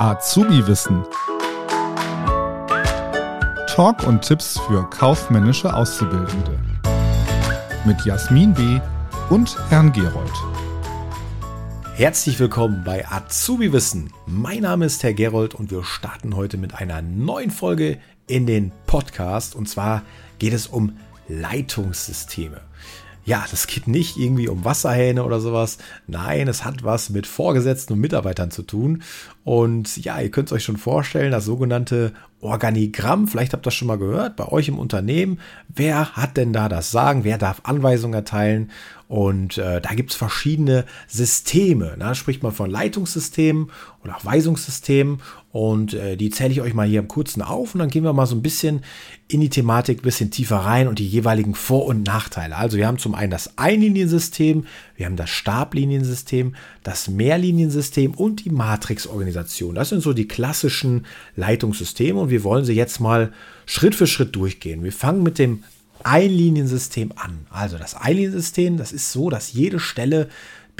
Azubi-Wissen. Talk und Tipps für kaufmännische Auszubildende. Mit Jasmin B. und Herrn Gerold. Herzlich willkommen bei Azubi Wissen. Mein Name ist Herr Gerold und wir starten heute mit einer neuen Folge in den Podcast. Und zwar geht es um Leitungssysteme. Ja, das geht nicht irgendwie um Wasserhähne oder sowas. Nein, es hat was mit Vorgesetzten und Mitarbeitern zu tun. Und ja, ihr könnt es euch schon vorstellen, das sogenannte Organigramm, vielleicht habt ihr das schon mal gehört, bei euch im Unternehmen. Wer hat denn da das Sagen? Wer darf Anweisungen erteilen? Und äh, da gibt es verschiedene Systeme. Da spricht man von Leitungssystemen oder auch Weisungssystemen. Und äh, die zähle ich euch mal hier im kurzen auf. Und dann gehen wir mal so ein bisschen in die Thematik, ein bisschen tiefer rein und die jeweiligen Vor- und Nachteile. Also wir haben zum einen das Einliniensystem, wir haben das Stabliniensystem, das Mehrliniensystem und die Matrixorganisation. Das sind so die klassischen Leitungssysteme und wir wollen sie jetzt mal Schritt für Schritt durchgehen. Wir fangen mit dem Einliniensystem an. Also das Einliniensystem, das ist so, dass jede Stelle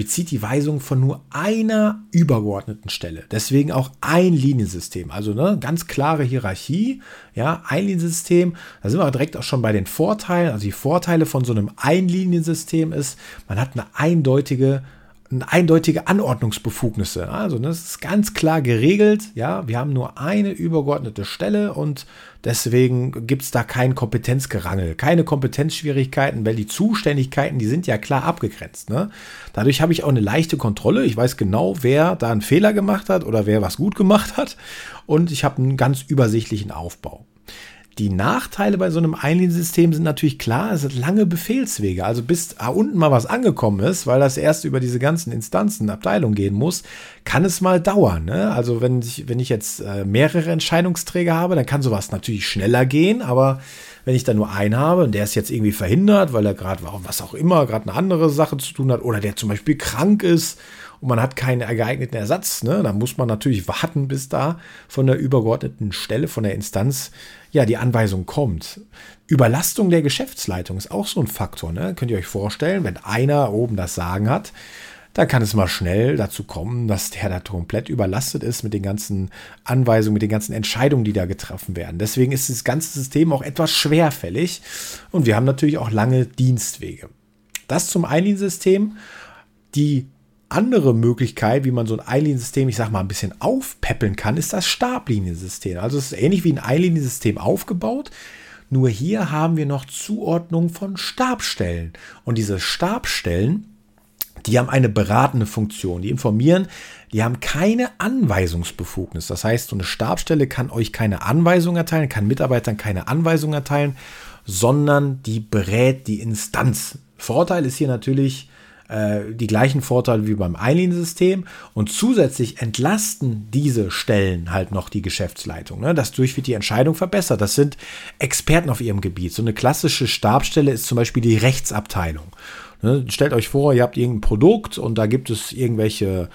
bezieht die Weisung von nur einer übergeordneten Stelle. Deswegen auch ein Liniensystem. Also eine ganz klare Hierarchie. Ja, ein Liniensystem. Da sind wir direkt auch schon bei den Vorteilen. Also die Vorteile von so einem Einliniensystem ist, man hat eine eindeutige eindeutige Anordnungsbefugnisse. Also das ist ganz klar geregelt. Ja, wir haben nur eine übergeordnete Stelle und deswegen gibt es da kein Kompetenzgerangel, keine Kompetenzschwierigkeiten, weil die Zuständigkeiten, die sind ja klar abgegrenzt. Ne? Dadurch habe ich auch eine leichte Kontrolle. Ich weiß genau, wer da einen Fehler gemacht hat oder wer was gut gemacht hat und ich habe einen ganz übersichtlichen Aufbau. Die Nachteile bei so einem Einliniensystem sind natürlich klar, es sind lange Befehlswege. Also bis da unten mal was angekommen ist, weil das erst über diese ganzen Instanzen, Abteilungen gehen muss, kann es mal dauern. Ne? Also wenn ich, wenn ich jetzt äh, mehrere Entscheidungsträger habe, dann kann sowas natürlich schneller gehen, aber wenn ich da nur einen habe und der ist jetzt irgendwie verhindert, weil er gerade was auch immer, gerade eine andere Sache zu tun hat oder der zum Beispiel krank ist und man hat keinen geeigneten Ersatz, ne, dann muss man natürlich warten, bis da von der übergeordneten Stelle, von der Instanz, ja, die Anweisung kommt. Überlastung der Geschäftsleitung ist auch so ein Faktor, ne? Könnt ihr euch vorstellen, wenn einer oben das Sagen hat, dann kann es mal schnell dazu kommen, dass der da komplett überlastet ist mit den ganzen Anweisungen, mit den ganzen Entscheidungen, die da getroffen werden. Deswegen ist das ganze System auch etwas schwerfällig und wir haben natürlich auch lange Dienstwege. Das zum Einliniensystem. Die andere Möglichkeit, wie man so ein Einliniensystem, ich sag mal, ein bisschen aufpeppeln kann, ist das Stabliniensystem. Also es ist ähnlich wie ein Einliniensystem aufgebaut. Nur hier haben wir noch Zuordnung von Stabstellen. Und diese Stabstellen, die haben eine beratende Funktion. Die informieren, die haben keine Anweisungsbefugnis. Das heißt, so eine Stabstelle kann euch keine Anweisung erteilen, kann Mitarbeitern keine Anweisung erteilen, sondern die berät die Instanz. Vorteil ist hier natürlich, äh, die gleichen Vorteile wie beim Einliniensystem und zusätzlich entlasten diese Stellen halt noch die Geschäftsleitung. Ne? Dadurch wird die Entscheidung verbessert. Das sind Experten auf ihrem Gebiet. So eine klassische Stabstelle ist zum Beispiel die Rechtsabteilung. Ne? Stellt euch vor, ihr habt irgendein Produkt und da gibt es irgendwelche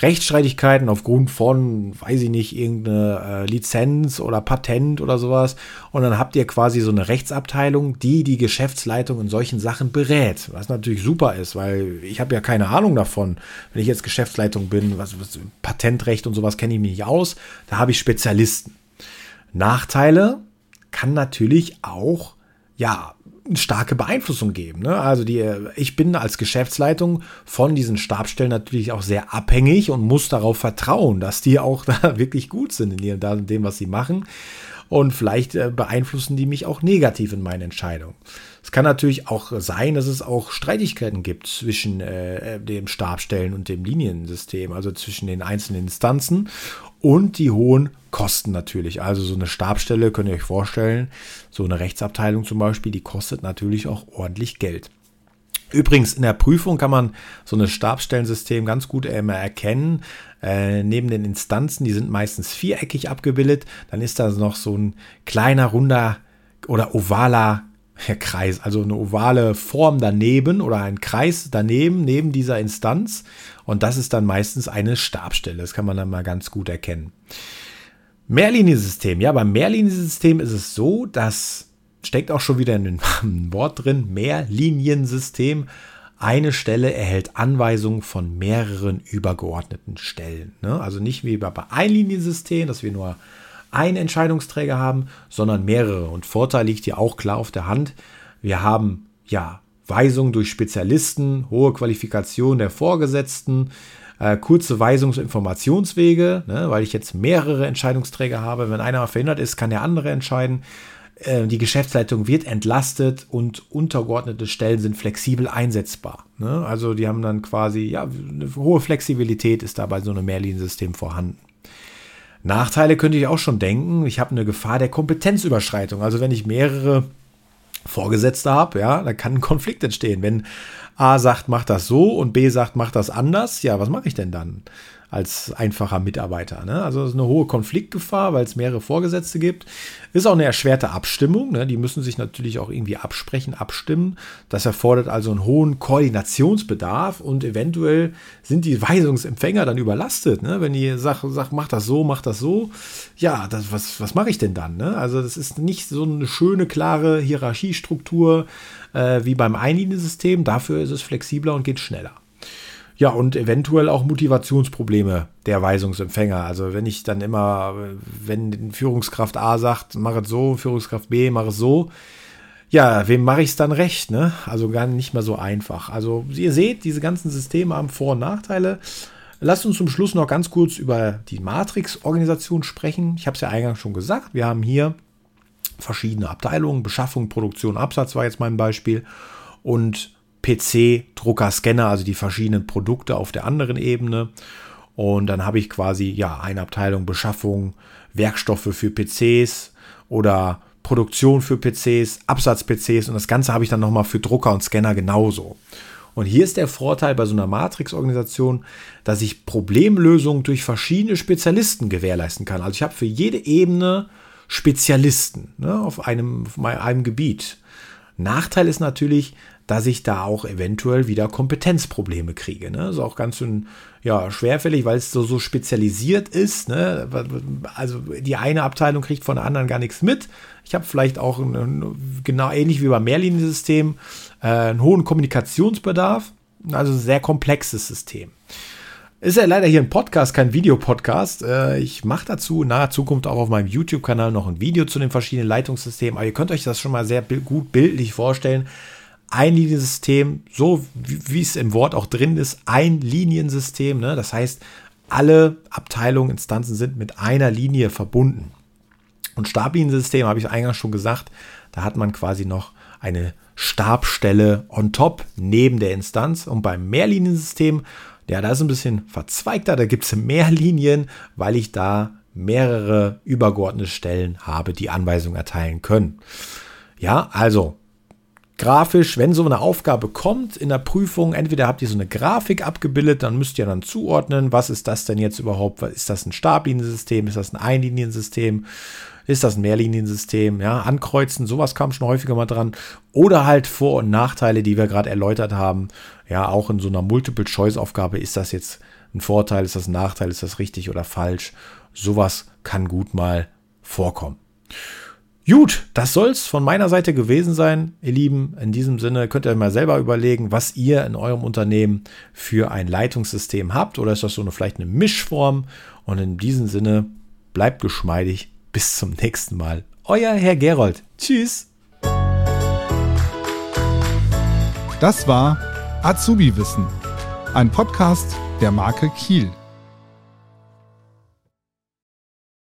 Rechtsstreitigkeiten aufgrund von, weiß ich nicht, irgendeine äh, Lizenz oder Patent oder sowas. Und dann habt ihr quasi so eine Rechtsabteilung, die die Geschäftsleitung in solchen Sachen berät. Was natürlich super ist, weil ich habe ja keine Ahnung davon. Wenn ich jetzt Geschäftsleitung bin, was, was Patentrecht und sowas kenne ich mich nicht aus. Da habe ich Spezialisten. Nachteile kann natürlich auch, ja, starke Beeinflussung geben. Ne? Also die, ich bin als Geschäftsleitung von diesen Stabstellen natürlich auch sehr abhängig und muss darauf vertrauen, dass die auch da wirklich gut sind in dem, was sie machen. Und vielleicht äh, beeinflussen die mich auch negativ in meinen Entscheidungen. Es kann natürlich auch sein, dass es auch Streitigkeiten gibt zwischen äh, dem Stabstellen und dem Liniensystem, also zwischen den einzelnen Instanzen und die hohen Kosten natürlich. Also so eine Stabstelle könnt ihr euch vorstellen, so eine Rechtsabteilung zum Beispiel, die kostet natürlich auch ordentlich Geld. Übrigens, in der Prüfung kann man so ein Stabstellensystem ganz gut immer erkennen. Äh, neben den Instanzen, die sind meistens viereckig abgebildet, dann ist da noch so ein kleiner, runder oder ovaler Kreis, also eine ovale Form daneben oder ein Kreis daneben, neben dieser Instanz. Und das ist dann meistens eine Stabstelle. Das kann man dann mal ganz gut erkennen. Mehrliniensystem. Ja, beim Mehrliniensystem ist es so, dass steckt auch schon wieder in dem Wort drin, Mehrliniensystem. eine Stelle erhält Anweisungen von mehreren übergeordneten Stellen. Ne? Also nicht wie bei Einliniensystem, dass wir nur einen Entscheidungsträger haben, sondern mehrere. Und Vorteil liegt hier auch klar auf der Hand. Wir haben ja Weisungen durch Spezialisten, hohe Qualifikation der Vorgesetzten, äh, kurze Weisungs- und Informationswege, ne, weil ich jetzt mehrere Entscheidungsträger habe. Wenn einer verhindert ist, kann der andere entscheiden. Äh, die Geschäftsleitung wird entlastet und untergeordnete Stellen sind flexibel einsetzbar. Ne? Also die haben dann quasi, ja, eine hohe Flexibilität ist da bei so einem Mehrliniensystem vorhanden. Nachteile könnte ich auch schon denken. Ich habe eine Gefahr der Kompetenzüberschreitung. Also wenn ich mehrere Vorgesetzte habe, ja, da kann ein Konflikt entstehen. Wenn A sagt, mach das so und B sagt, mach das anders, ja, was mache ich denn dann? Als einfacher Mitarbeiter. Ne? Also eine hohe Konfliktgefahr, weil es mehrere Vorgesetzte gibt. Ist auch eine erschwerte Abstimmung. Ne? Die müssen sich natürlich auch irgendwie absprechen, abstimmen. Das erfordert also einen hohen Koordinationsbedarf und eventuell sind die Weisungsempfänger dann überlastet. Ne? Wenn die sagen, sag, mach das so, mach das so. Ja, das, was, was mache ich denn dann? Ne? Also das ist nicht so eine schöne, klare Hierarchiestruktur äh, wie beim Einliniensystem. Dafür ist es flexibler und geht schneller. Ja, und eventuell auch Motivationsprobleme der Weisungsempfänger. Also wenn ich dann immer, wenn Führungskraft A sagt, mach es so, Führungskraft B, mach es so, ja, wem mache ich es dann recht? Ne? Also gar nicht mehr so einfach. Also ihr seht, diese ganzen Systeme haben Vor- und Nachteile. Lasst uns zum Schluss noch ganz kurz über die Matrix-Organisation sprechen. Ich habe es ja eingangs schon gesagt. Wir haben hier verschiedene Abteilungen. Beschaffung, Produktion, Absatz war jetzt mein Beispiel. Und PC, Drucker, Scanner, also die verschiedenen Produkte auf der anderen Ebene. Und dann habe ich quasi ja eine Abteilung Beschaffung, Werkstoffe für PCs oder Produktion für PCs, Absatz-PCs und das Ganze habe ich dann nochmal für Drucker und Scanner genauso. Und hier ist der Vorteil bei so einer Matrix-Organisation, dass ich Problemlösungen durch verschiedene Spezialisten gewährleisten kann. Also ich habe für jede Ebene Spezialisten ne, auf, einem, auf einem Gebiet. Nachteil ist natürlich, dass ich da auch eventuell wieder Kompetenzprobleme kriege. Ne? Ist auch ganz schön ja, schwerfällig, weil es so, so spezialisiert ist. Ne? Also die eine Abteilung kriegt von der anderen gar nichts mit. Ich habe vielleicht auch einen, genau ähnlich wie beim Mehrliniensystem äh, einen hohen Kommunikationsbedarf. Also ein sehr komplexes System. Ist ja leider hier ein Podcast, kein Videopodcast. Äh, ich mache dazu in naher Zukunft auch auf meinem YouTube-Kanal noch ein Video zu den verschiedenen Leitungssystemen. Aber ihr könnt euch das schon mal sehr gut bildlich vorstellen ein Liniensystem, so wie, es im Wort auch drin ist, ein Liniensystem. Ne? Das heißt, alle Abteilungen, Instanzen sind mit einer Linie verbunden. Und Stabliniensystem, habe ich eingangs schon gesagt, da hat man quasi noch eine Stabstelle on top neben der Instanz. Und beim Mehrliniensystem, ja, da ist ein bisschen verzweigter, da gibt es mehr Linien, weil ich da mehrere übergeordnete Stellen habe, die Anweisungen erteilen können. Ja, also grafisch, wenn so eine Aufgabe kommt in der Prüfung, entweder habt ihr so eine Grafik abgebildet, dann müsst ihr dann zuordnen, was ist das denn jetzt überhaupt? Ist das ein Stabliniensystem? Ist das ein Einliniensystem? Ist das ein Mehrliniensystem? Ja, ankreuzen, sowas kam schon häufiger mal dran. Oder halt Vor- und Nachteile, die wir gerade erläutert haben. Ja, auch in so einer Multiple-Choice-Aufgabe ist das jetzt ein Vorteil, ist das ein Nachteil, ist das richtig oder falsch? Sowas kann gut mal vorkommen. Gut, das soll's von meiner Seite gewesen sein, ihr Lieben. In diesem Sinne könnt ihr mal selber überlegen, was ihr in eurem Unternehmen für ein Leitungssystem habt. Oder ist das so eine vielleicht eine Mischform? Und in diesem Sinne bleibt geschmeidig. Bis zum nächsten Mal. Euer Herr Gerold. Tschüss. Das war Azubi Wissen, ein Podcast der Marke Kiel.